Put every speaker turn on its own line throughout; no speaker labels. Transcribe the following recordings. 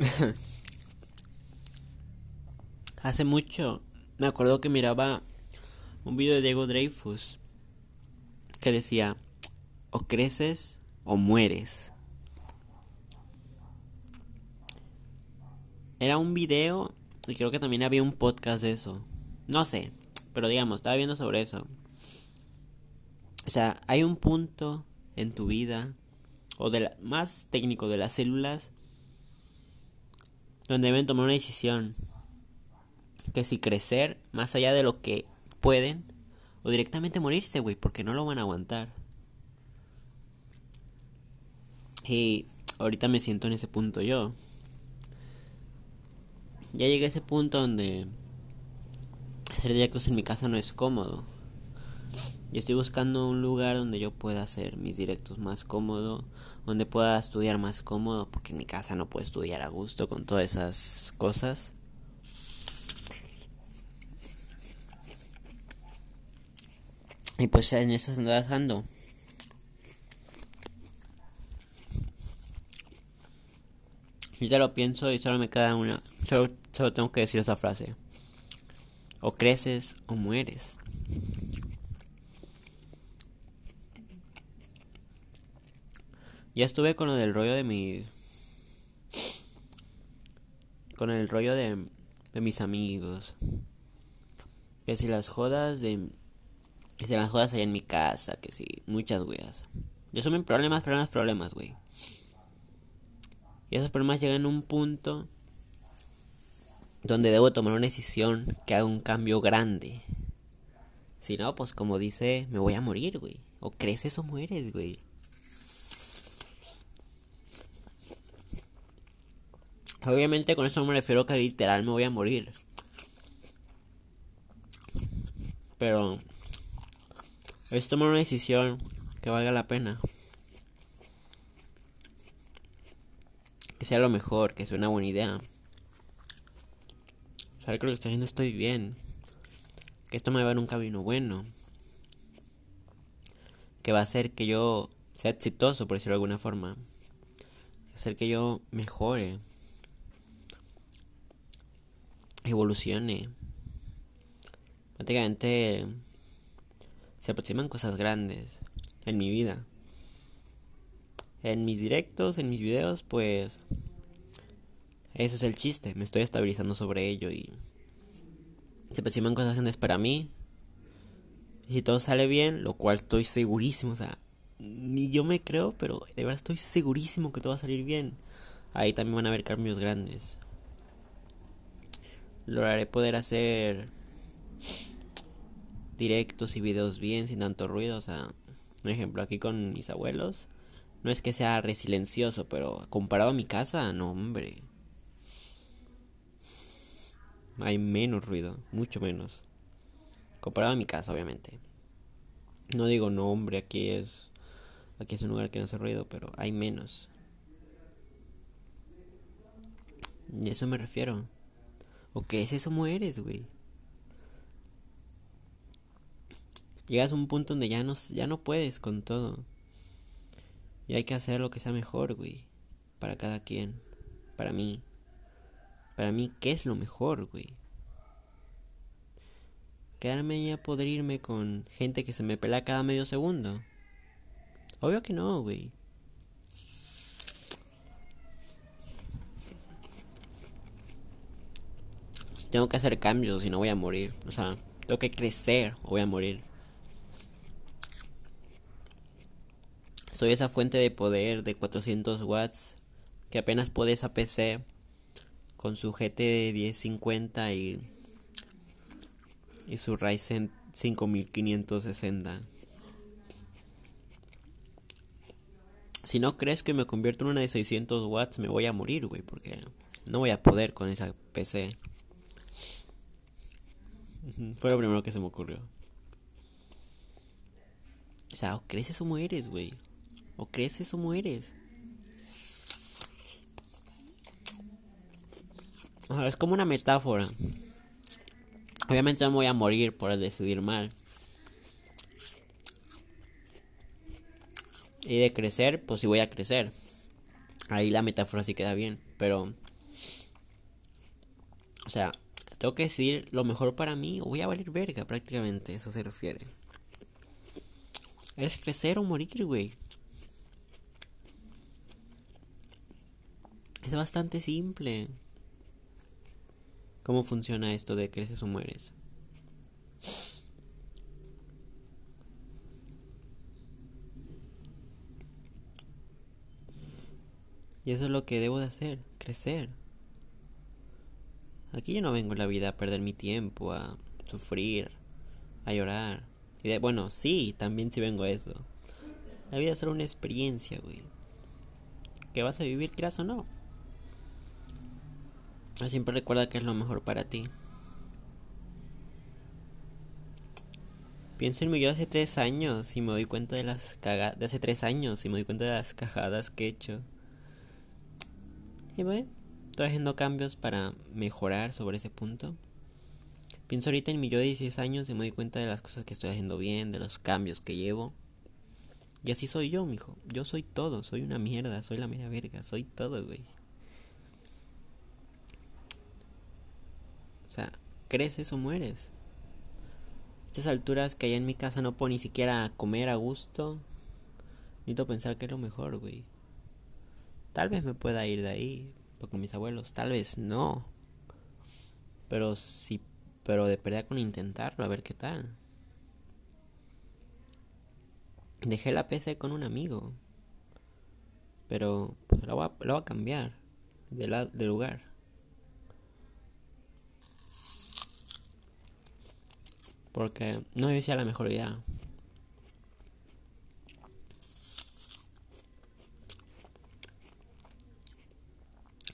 Hace mucho me acuerdo que miraba un video de Diego Dreyfus que decía, o creces o mueres. Era un video y creo que también había un podcast de eso. No sé, pero digamos, estaba viendo sobre eso. O sea, hay un punto en tu vida, o de más técnico de las células, donde deben tomar una decisión. Que si crecer más allá de lo que pueden, o directamente morirse, güey, porque no lo van a aguantar. Y ahorita me siento en ese punto yo. Ya llegué a ese punto donde hacer directos en mi casa no es cómodo. Y estoy buscando un lugar donde yo pueda hacer mis directos más cómodo, donde pueda estudiar más cómodo, porque en mi casa no puedo estudiar a gusto con todas esas cosas. Y pues en esas andadas ando. Y te lo pienso y solo me queda una. Solo, solo tengo que decir esa frase. O creces o mueres. Ya estuve con lo del rollo de mi... Con el rollo de, de mis amigos. Que si las jodas de... Que si las jodas allá en mi casa. Que si... Muchas weas. Yo son problemas, problemas, problemas, güey. Y esos problemas llegan a un punto donde debo tomar una decisión que haga un cambio grande. Si no, pues como dice, me voy a morir, güey. O creces o mueres, güey. Obviamente con eso no me refiero que literal me voy a morir. Pero es tomar una decisión que valga la pena. Que sea lo mejor, que sea una buena idea. Saber que lo que estoy haciendo estoy bien. Que esto me va en un camino bueno. Que va a hacer que yo sea exitoso, por decirlo de alguna forma. Hacer que yo mejore evolucione. Prácticamente se aproximan cosas grandes en mi vida. En mis directos, en mis videos, pues ese es el chiste. Me estoy estabilizando sobre ello y se aproximan cosas grandes para mí. Y si todo sale bien, lo cual estoy segurísimo, o sea, ni yo me creo, pero de verdad estoy segurísimo que todo va a salir bien. Ahí también van a haber cambios grandes lograré poder hacer directos y videos bien sin tanto ruido. O sea, un ejemplo aquí con mis abuelos. No es que sea resilencioso, pero comparado a mi casa, no, hombre. Hay menos ruido, mucho menos. Comparado a mi casa, obviamente. No digo, no, hombre, aquí es. Aquí es un lugar que no hace ruido, pero hay menos. Y eso me refiero. ¿O qué es eso mueres, güey? Llegas a un punto donde ya no, ya no puedes con todo. Y hay que hacer lo que sea mejor, güey. Para cada quien. Para mí. Para mí, ¿qué es lo mejor, güey? Quedarme ya poder irme con gente que se me pela cada medio segundo. Obvio que no, güey. Tengo que hacer cambios y no voy a morir. O sea, tengo que crecer o voy a morir. Soy esa fuente de poder de 400 watts que apenas puede esa PC con su GT 1050 y, y su Ryzen 5560. Si no crees que me convierto en una de 600 watts, me voy a morir, güey, porque no voy a poder con esa PC. Fue lo primero que se me ocurrió. O sea, o creces o mueres, güey. O creces o mueres. es como una metáfora. Obviamente no me voy a morir por decidir mal. Y de crecer, pues sí voy a crecer. Ahí la metáfora sí queda bien. Pero O sea, tengo que decir lo mejor para mí voy a valer verga prácticamente, eso se refiere. Es crecer o morir, güey. Es bastante simple. ¿Cómo funciona esto de creces o mueres? Y eso es lo que debo de hacer, crecer. Aquí yo no vengo en la vida a perder mi tiempo, a sufrir, a llorar. Y de, bueno, sí, también sí vengo a eso. La vida es solo una experiencia, güey. Que vas a vivir, quieras o no. Siempre recuerda que es lo mejor para ti. Pienso en mi yo hace tres años y me doy cuenta de las cagadas. De hace tres años y me doy cuenta de las cajadas que he hecho. Y bueno, estoy haciendo cambios para mejorar sobre ese punto. Pienso ahorita en mi yo de 16 años y me doy cuenta de las cosas que estoy haciendo bien, de los cambios que llevo. Y así soy yo, mijo. Yo soy todo, soy una mierda, soy la mera verga, soy todo, güey. O sea, creces o mueres. Estas alturas que allá en mi casa no puedo ni siquiera comer a gusto. Necesito pensar que es lo mejor, güey. Tal vez me pueda ir de ahí, con mis abuelos, tal vez no. Pero sí, pero de perder con intentarlo, a ver qué tal. Dejé la PC con un amigo. Pero pues, lo, voy a, voy a cambiar de, la, de lugar. Porque no decía la mejor idea.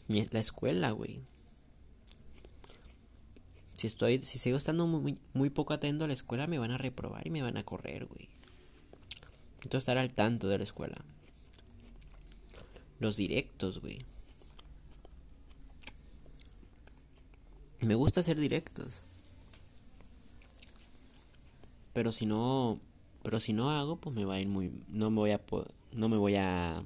La escuela, güey. Si estoy, si sigo estando muy, muy poco atento a la escuela, me van a reprobar y me van a correr, güey. Necesito estar al tanto de la escuela. Los directos, güey. Me gusta hacer directos. Pero si no, pero si no hago, pues me va a ir muy, no me voy a, no me voy a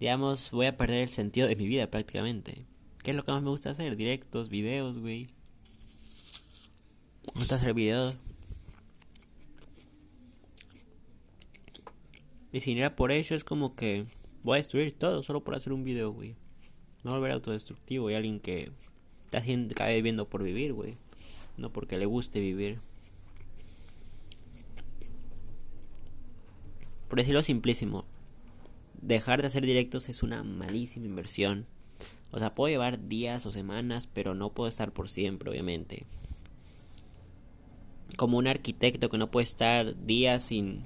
digamos, voy a perder el sentido de mi vida prácticamente. ¿Qué es lo que más me gusta hacer? Directos, videos, güey. Me gusta hacer videos. Y si no era por ello, es como que voy a destruir todo solo por hacer un video, güey. No volver autodestructivo y alguien que está haciendo, cae viviendo por vivir, güey. No porque le guste vivir. Por decirlo simplísimo, dejar de hacer directos es una malísima inversión. O sea, puedo llevar días o semanas, pero no puedo estar por siempre, obviamente. Como un arquitecto que no puede estar días sin...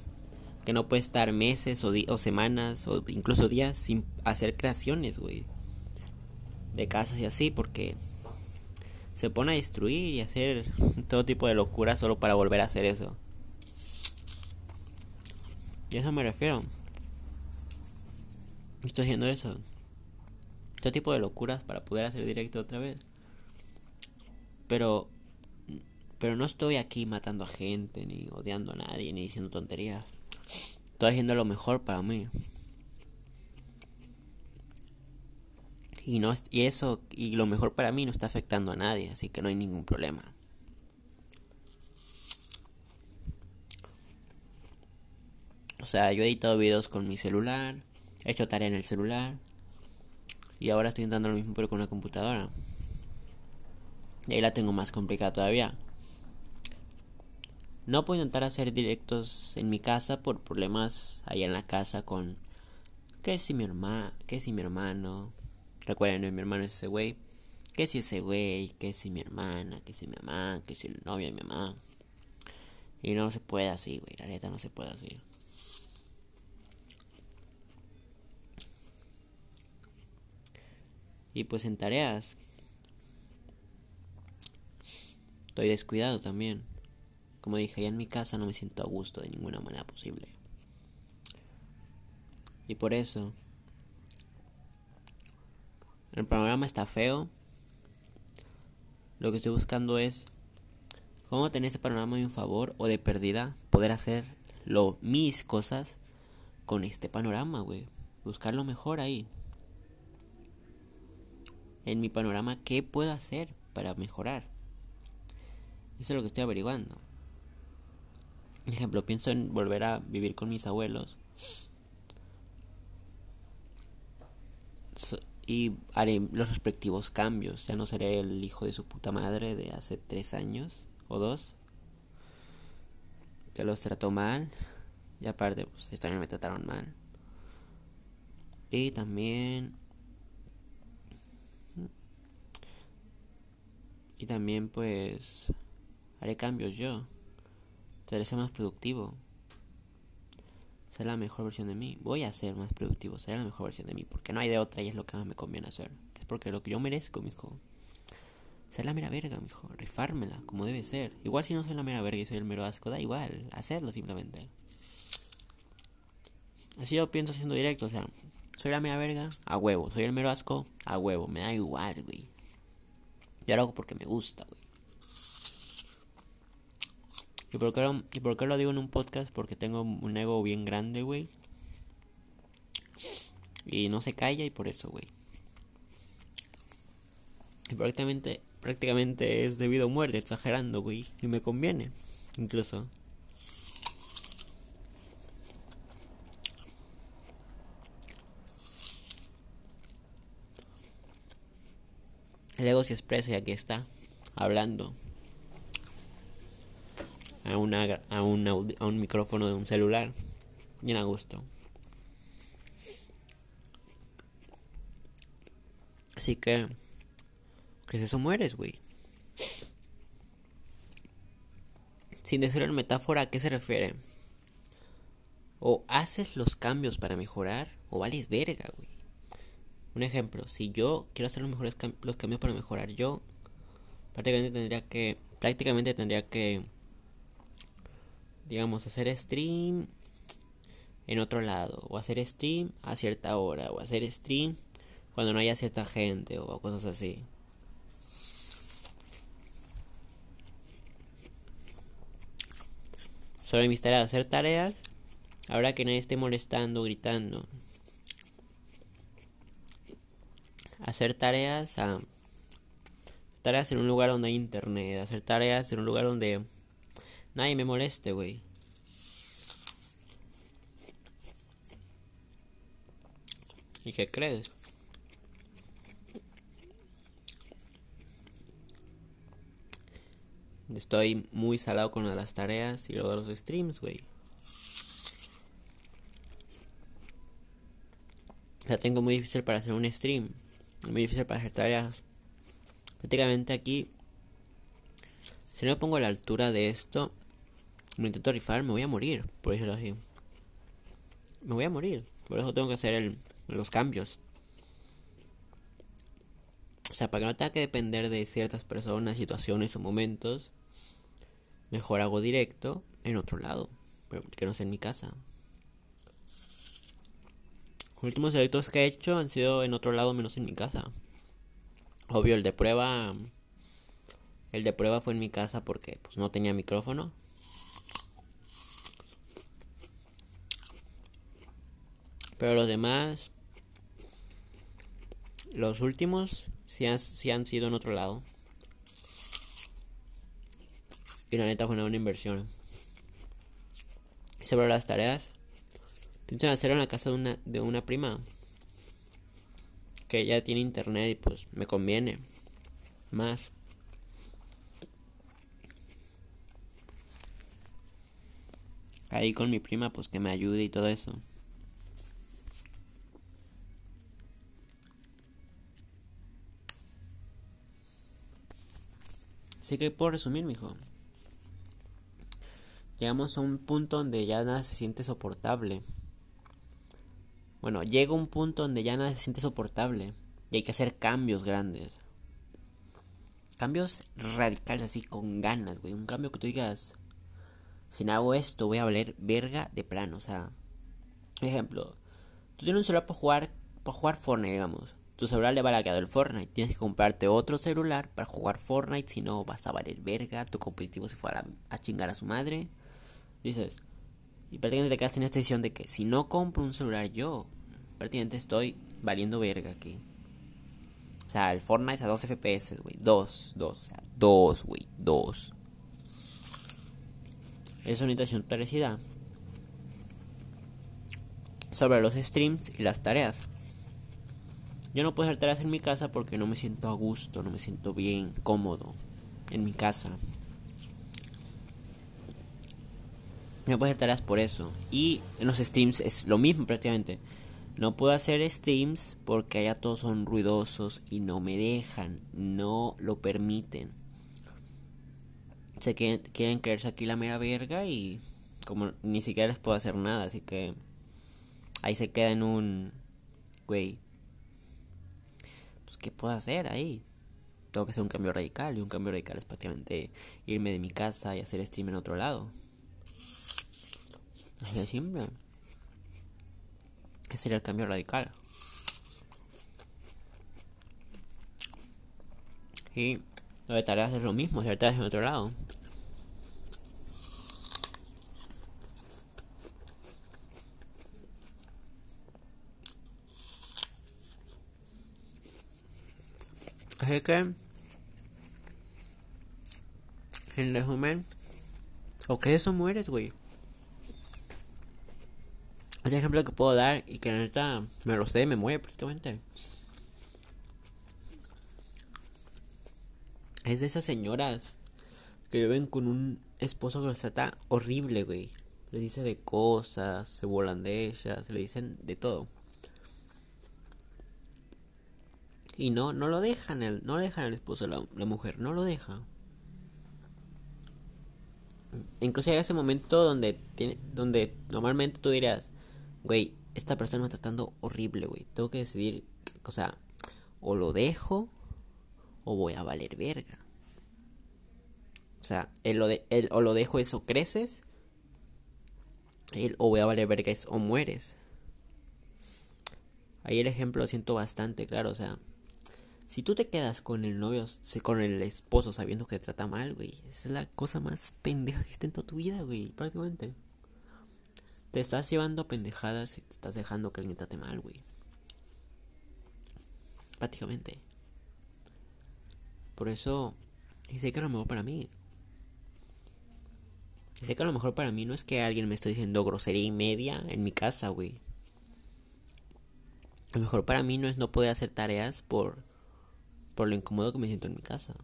que no puede estar meses o, o semanas o incluso días sin hacer creaciones, güey. De casas y así, porque se pone a destruir y hacer todo tipo de locura solo para volver a hacer eso. Y a eso me refiero. Estoy haciendo eso. Este tipo de locuras para poder hacer directo otra vez. Pero. Pero no estoy aquí matando a gente, ni odiando a nadie, ni diciendo tonterías. Estoy haciendo lo mejor para mí. Y, no, y eso, y lo mejor para mí no está afectando a nadie, así que no hay ningún problema. O sea, yo he editado videos con mi celular, He hecho tarea en el celular. Y ahora estoy intentando lo mismo pero con una computadora. Y ahí la tengo más complicada todavía. No puedo intentar hacer directos en mi casa por problemas allá en la casa con... ¿Qué si mi hermano? ¿Qué si mi hermano? Recuerden, mi hermano es ese güey. ¿Qué si ese güey? ¿Qué si mi hermana? ¿Qué si mi mamá? ¿Qué si el novio de mi mamá? Y no se puede así, güey. La neta no se puede así. Y pues en tareas. Estoy descuidado también. Como dije, allá en mi casa no me siento a gusto de ninguna manera posible. Y por eso, el panorama está feo. Lo que estoy buscando es cómo tener ese panorama de un favor o de pérdida, poder hacer lo, mis cosas con este panorama, güey. Buscar lo mejor ahí. En mi panorama qué puedo hacer para mejorar. Eso es lo que estoy averiguando. Por ejemplo, pienso en volver a vivir con mis abuelos. y haré los respectivos cambios. Ya no seré el hijo de su puta madre de hace tres años o dos. Que los trató mal. Y aparte, pues esta me trataron mal. Y también... Y también pues haré cambios yo. Seré más productivo. Ser la mejor versión de mí. Voy a ser más productivo, ser la mejor versión de mí. Porque no hay de otra y es lo que más me conviene hacer. Es porque lo que yo merezco, mijo. Ser la mera verga, mijo. Rifármela, como debe ser. Igual si no soy la mera verga y soy el mero asco, da igual. Hacerlo simplemente. Así yo pienso siendo directo, o sea, soy la mera verga, a huevo. Soy el mero asco, a huevo. Me da igual, güey. Yo lo hago porque me gusta, güey. ¿Y por, qué lo, ¿Y por qué lo digo en un podcast? Porque tengo un ego bien grande, güey. Y no se calla y por eso, güey. Y prácticamente, prácticamente es debido a muerte, exagerando, güey. Y me conviene, incluso. El ego se expresa y aquí está, hablando a, una, a, un, a un micrófono de un celular. Bien a gusto. Así que, ¿qué eso? Mueres, güey. Sin decir en metáfora, ¿a qué se refiere? O haces los cambios para mejorar, o vales verga, güey. Un ejemplo, si yo quiero hacer los mejores los cambios para mejorar, yo prácticamente tendría que prácticamente tendría que digamos hacer stream en otro lado o hacer stream a cierta hora o hacer stream cuando no haya cierta gente o cosas así. Solo mis tareas hacer tareas ahora que nadie esté molestando, gritando. Hacer tareas a tareas en un lugar donde hay internet, hacer tareas en un lugar donde nadie me moleste, güey. ¿Y qué crees? Estoy muy salado con las tareas y luego los streams, güey. La tengo muy difícil para hacer un stream muy difícil para hacer tareas. Prácticamente aquí, si no me pongo a la altura de esto, me intento rifar, me voy a morir, por decirlo así. Me voy a morir, por eso tengo que hacer el, los cambios. O sea, para que no tenga que depender de ciertas personas, situaciones o momentos, mejor hago directo en otro lado, pero que no sea en mi casa. Los últimos directos que he hecho han sido en otro lado menos en mi casa. Obvio, el de prueba. El de prueba fue en mi casa porque pues no tenía micrófono. Pero los demás. Los últimos sí han, han sido en otro lado. Y la neta fue una buena inversión. Sobre las tareas. En hacerlo en la casa de una, de una prima. Que ya tiene internet y pues me conviene. Más. Ahí con mi prima pues que me ayude y todo eso. Así que puedo resumir, mijo. Llegamos a un punto donde ya nada se siente soportable. Bueno, llega un punto donde ya nada se siente soportable y hay que hacer cambios grandes. Cambios radicales así con ganas, güey. Un cambio que tú digas, si no hago esto voy a valer verga de plano. O sea, ejemplo, tú tienes un celular para jugar, para jugar Fortnite, digamos. Tu celular le va a quedar el Fortnite. Tienes que comprarte otro celular para jugar Fortnite. Si no, vas a valer verga. Tu competitivo se fue a, a chingar a su madre. Dices, y prácticamente te quedas en esta decisión de que si no compro un celular yo, prácticamente estoy valiendo verga aquí. sea, el Fortnite a 2 FPS, güey. 2, 2, o sea, 2, güey, 2. Es una situación parecida sobre los streams y las tareas. Yo no puedo hacer tareas en mi casa porque no me siento a gusto, no me siento bien, cómodo en mi casa. No puedo hacer tareas por eso. Y en los streams es lo mismo prácticamente. No puedo hacer streams porque allá todos son ruidosos y no me dejan, no lo permiten. Se quieren, creerse aquí la mera verga y como ni siquiera les puedo hacer nada, así que ahí se queda en un güey. Pues qué puedo hacer ahí? Tengo que hacer un cambio radical y un cambio radical es prácticamente irme de mi casa y hacer stream en otro lado. Así de simple. Ese sería el cambio radical. Y lo de tareas es lo mismo, hacer tareas en otro lado. Así que, en resumen, o crees o mueres, güey. Ejemplo que puedo dar y que la neta me lo sé, me mueve prácticamente. Es de esas señoras que viven con un esposo que los trata horrible, güey. Le dice de cosas, se volan de ellas, le dicen de todo. Y no, no lo dejan, el, no dejan al esposo, la, mujer, no lo deja. Incluso hay ese momento donde, tiene, donde normalmente tú dirías, güey, esta persona me está tratando horrible, güey. Tengo que decidir, o sea, o lo dejo o voy a valer verga. O sea, el, lo de, el, o lo dejo eso o creces, el, o voy a valer verga es o mueres. Ahí el ejemplo lo siento bastante claro, o sea, si tú te quedas con el novio, con el esposo sabiendo que te trata mal, güey, es la cosa más pendeja que existe en toda tu vida, güey, prácticamente. Te estás llevando pendejadas y te estás dejando que alguien te trate mal, güey. Prácticamente. Por eso, y sé que a lo mejor para mí. Y sé que a lo mejor para mí no es que alguien me esté diciendo grosería y media en mi casa, güey. A lo mejor para mí no es no poder hacer tareas por, por lo incómodo que me siento en mi casa.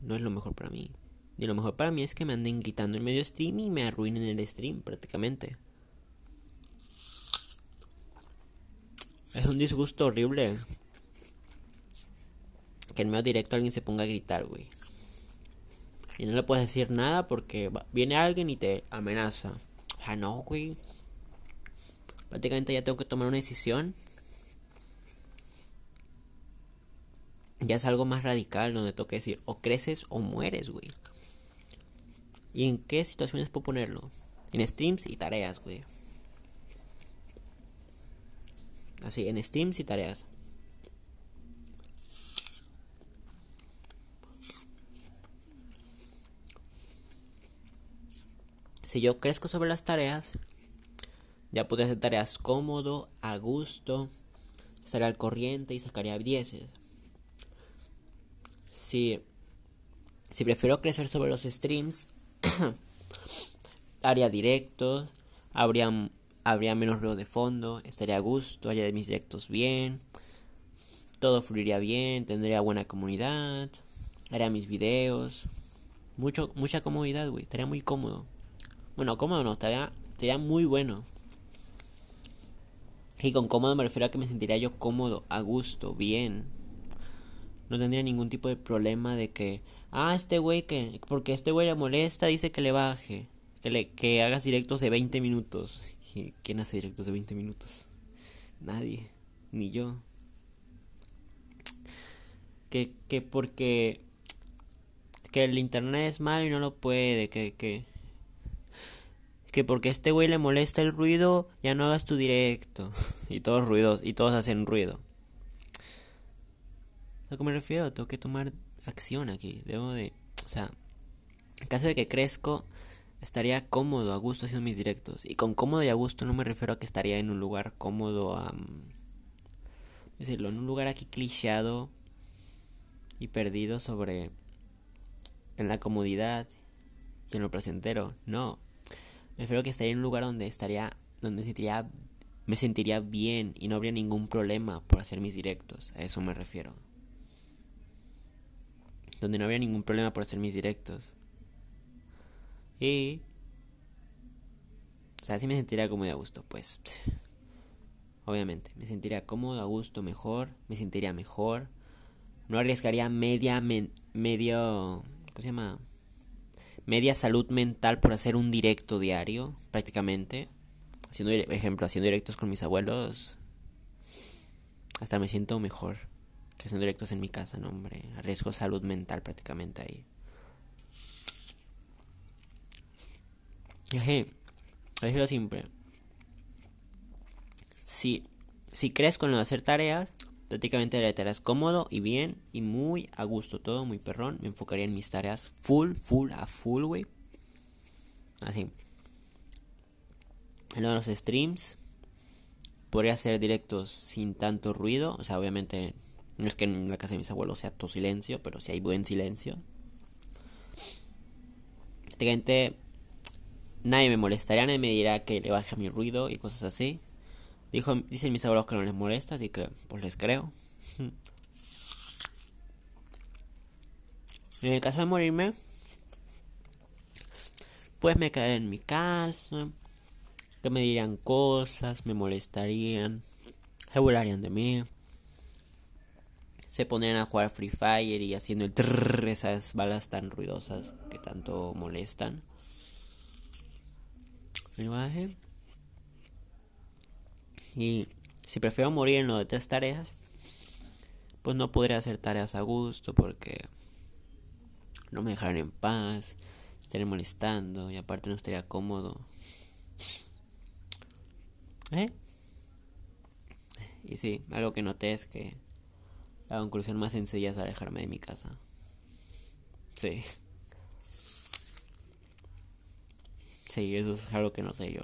No es lo mejor para mí. Y lo mejor para mí es que me anden gritando en medio stream y me arruinen el stream prácticamente. Es un disgusto horrible. Que en medio directo alguien se ponga a gritar, güey. Y no le puedes decir nada porque viene alguien y te amenaza. Ah, no, güey. Prácticamente ya tengo que tomar una decisión. Ya es algo más radical donde tengo que decir o creces o mueres, güey. ¿Y en qué situaciones puedo ponerlo? En streams y tareas, güey. Así, en Steams y tareas. Si yo crezco sobre las tareas, ya puedo hacer tareas cómodo, a gusto, estaría al corriente y sacaría dieces. Si, si prefiero crecer sobre los streams, haría directos, habría habría menos ruido de fondo, estaría a gusto, haría mis directos bien, todo fluiría bien, tendría buena comunidad, haría mis videos, mucho, mucha comodidad, güey, estaría muy cómodo. Bueno, cómodo no, estaría, estaría muy bueno. Y con cómodo me refiero a que me sentiría yo cómodo, a gusto, bien. No tendría ningún tipo de problema de que, ah, este güey que, porque este güey le molesta, dice que le baje, que, le, que hagas directos de 20 minutos. ¿Quién hace directos de 20 minutos? Nadie, ni yo. Que, que porque que el internet es malo y no lo puede, que, que, que porque a este güey le molesta el ruido, ya no hagas tu directo. Y todos ruidos, y todos hacen ruido. ¿A qué me refiero? Tengo que tomar acción aquí. Debo de, o sea, en caso de que crezco, estaría cómodo, a gusto haciendo mis directos. Y con cómodo y a gusto no me refiero a que estaría en un lugar cómodo, a decirlo, en un lugar aquí clichado y perdido sobre en la comodidad y en lo placentero. No. Me refiero que estaría en un lugar donde estaría, donde sentiría, me sentiría bien y no habría ningún problema por hacer mis directos. A eso me refiero. Donde no habría ningún problema por hacer mis directos. Y... O sea, si me sentiría como de a gusto, pues... Obviamente, me sentiría cómodo, a gusto, mejor, me sentiría mejor. No arriesgaría media, medio, ¿cómo se llama? Media salud mental por hacer un directo diario, prácticamente. Haciendo, ejemplo, haciendo directos con mis abuelos. Hasta me siento mejor que haciendo directos en mi casa, no, hombre. Arriesgo salud mental prácticamente ahí. Así, es lo simple si, si crees con lo de hacer tareas, prácticamente haré tareas cómodo y bien y muy a gusto, todo muy perrón. Me enfocaría en mis tareas full, full, a full, güey. Así. En los streams, podría hacer directos sin tanto ruido. O sea, obviamente, no es que en la casa de mis abuelos sea todo silencio, pero si hay buen silencio. Prácticamente, nadie me molestaría, nadie me dirá que le baja mi ruido y cosas así. Dicen mis abuelos que no les molesta, así que pues les creo. En el caso de morirme, pues me quedaré en mi casa, que me dirían cosas, me molestarían, se burlarían de mí, se ponían a jugar Free Fire y haciendo el trrr, esas balas tan ruidosas que tanto molestan. Imagen. Y si prefiero morir en lo de tres tareas, pues no podría hacer tareas a gusto porque no me dejarían en paz, estaría molestando y aparte no estaría cómodo. ¿Eh? Y sí, algo que noté es que la conclusión más sencilla es alejarme de mi casa. Sí. Sí, eso es algo que no sé yo.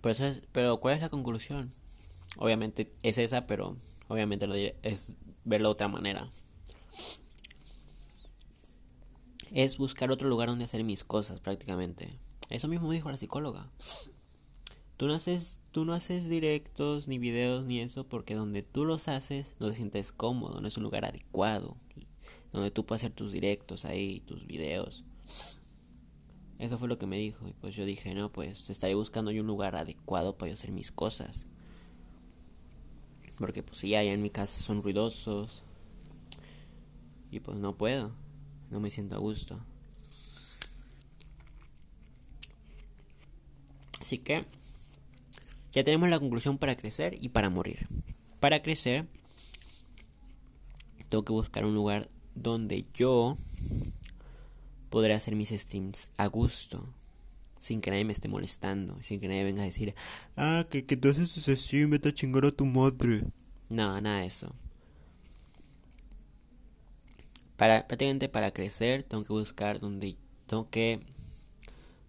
Pues pero ¿cuál es la conclusión? Obviamente es esa, pero obviamente es verlo de otra manera. Es buscar otro lugar donde hacer mis cosas prácticamente. Eso mismo dijo la psicóloga. Tú no haces, tú no haces directos ni videos ni eso porque donde tú los haces no te sientes cómodo, no es un lugar adecuado. Donde tú puedes hacer tus directos ahí, tus videos. Eso fue lo que me dijo. Y pues yo dije, no, pues estaré buscando yo un lugar adecuado para yo hacer mis cosas. Porque pues sí, allá en mi casa son ruidosos. Y pues no puedo. No me siento a gusto. Así que ya tenemos la conclusión para crecer y para morir. Para crecer, tengo que buscar un lugar donde yo podré hacer mis streams a gusto, sin que nadie me esté molestando, sin que nadie venga a decir, ah, que, que tú haces ese stream, vete a chingar a tu madre. No, nada de eso. Para, prácticamente para crecer, tengo que buscar donde tengo que,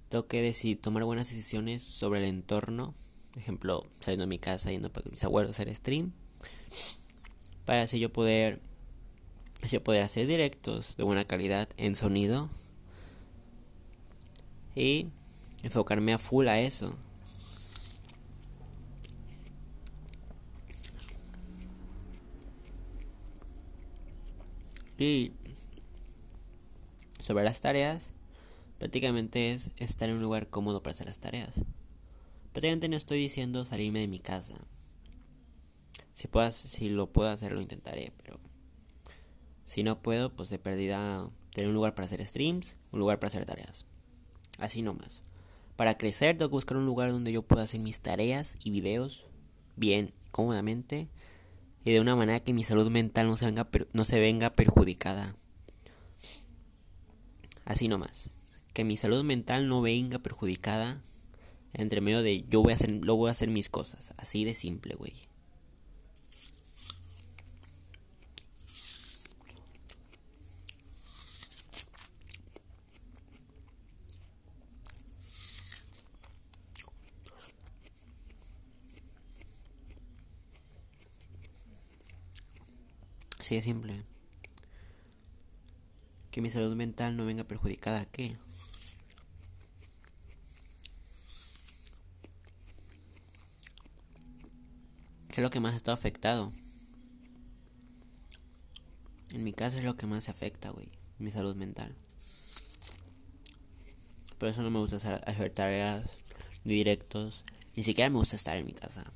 tengo que decidir, tomar buenas decisiones sobre el entorno. Ejemplo, saliendo de mi casa, yendo para mis abuelos hacer stream. Para así yo poder, yo poder hacer directos de buena calidad en sonido y enfocarme a full a eso. Y sobre las tareas, prácticamente es estar en un lugar cómodo para hacer las tareas. Prácticamente no estoy diciendo salirme de mi casa. Si, puedo, si lo puedo hacer, lo intentaré, pero si no puedo, pues de perdida tener un lugar para hacer streams, un lugar para hacer tareas. Así nomás. Para crecer tengo que buscar un lugar donde yo pueda hacer mis tareas y videos bien, cómodamente y de una manera que mi salud mental no se venga, no se venga perjudicada. Así nomás. Que mi salud mental no venga perjudicada entre medio de yo voy a hacer, lo voy a hacer mis cosas. Así de simple, güey. Así de simple. Que mi salud mental no venga perjudicada, ¿qué? ¿Qué es lo que más está afectado? En mi caso es lo que más se afecta, güey. Mi salud mental. Por eso no me gusta hacer tareas directos. Ni siquiera me gusta estar en mi casa.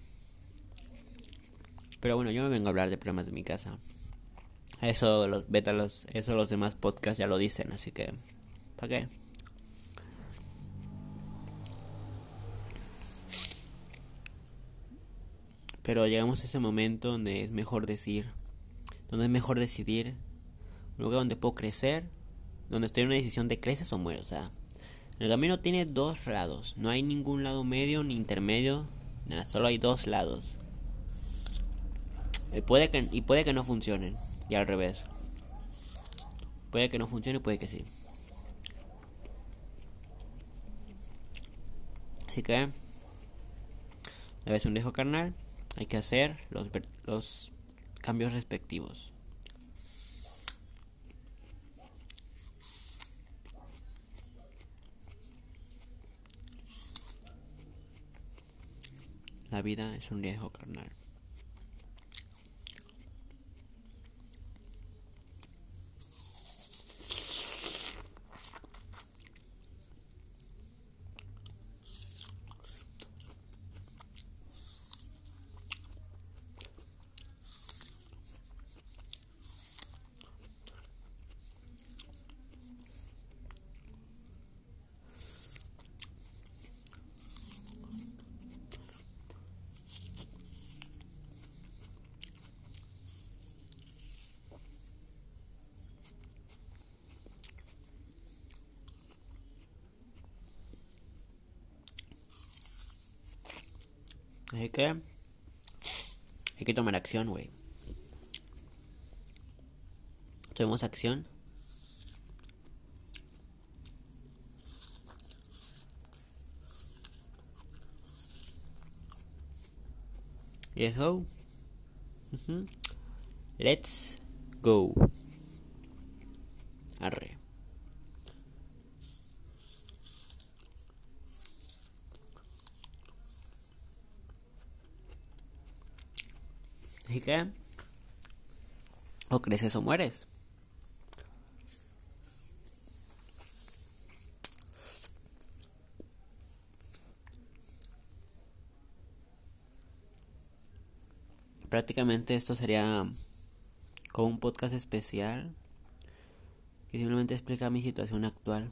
Pero bueno, yo me vengo a hablar de problemas de mi casa. Eso los beta los eso los demás podcasts ya lo dicen, así que ¿para qué? Pero llegamos a ese momento donde es mejor decir, donde es mejor decidir, un lugar donde puedo crecer, donde estoy en una decisión de creces o mueres, o sea, el camino tiene dos lados, no hay ningún lado medio ni intermedio, nada, solo hay dos lados. Y puede que, y puede que no funcionen, y al revés. Puede que no funcione, puede que sí. Así que, vez un dejo carnal, hay que hacer los, los cambios respectivos. La vida es un riesgo carnal. Así que hay que tomar acción, güey. Tomemos acción. Let's go. Let's go. Arre. O creces o mueres. Prácticamente esto sería como un podcast especial que simplemente explica mi situación actual.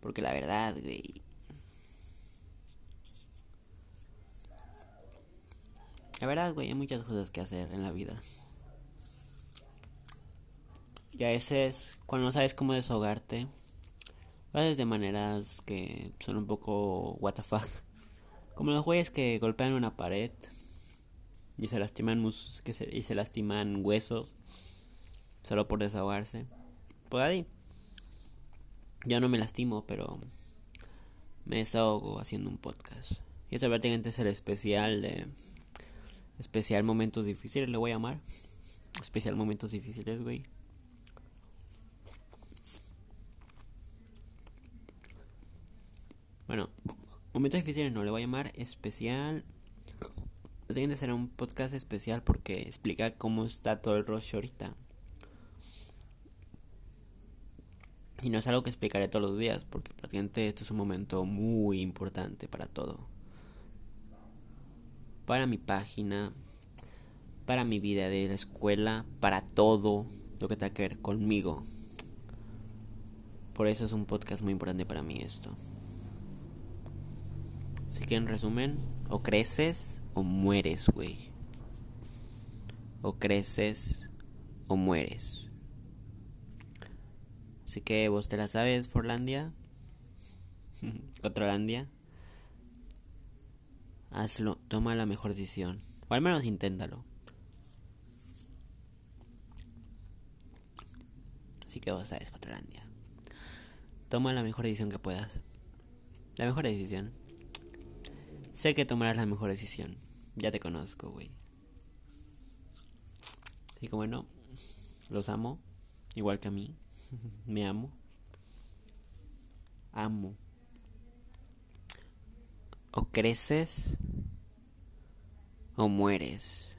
Porque la verdad, güey, La verdad, güey, hay muchas cosas que hacer en la vida. Y a veces, cuando no sabes cómo desahogarte, lo haces de maneras que son un poco what Como los güeyes que golpean una pared y se lastiman mus que y se lastiman huesos solo por desahogarse. Pues ahí. Yo no me lastimo, pero me desahogo haciendo un podcast. Y eso prácticamente es el especial de Especial momentos difíciles, le voy a llamar. Especial momentos difíciles, güey. Bueno, momentos difíciles no, le voy a llamar especial. Tiene que ser un podcast especial porque explica cómo está todo el rollo ahorita. Y no es algo que explicaré todos los días, porque prácticamente este es un momento muy importante para todo para mi página, para mi vida de la escuela, para todo lo que tenga que ver conmigo. Por eso es un podcast muy importante para mí esto. Así que en resumen, o creces o mueres, güey. O creces o mueres. Así que vos te la sabes, Forlandia. Otrolandia hazlo, toma la mejor decisión. O al menos inténtalo. Así que vos sabes, Cotrolandia. Toma la mejor decisión que puedas. La mejor decisión. Sé que tomarás la mejor decisión. Ya te conozco, güey. Y como no, los amo, igual que a mí. Me amo. Amo. O creces o mueres.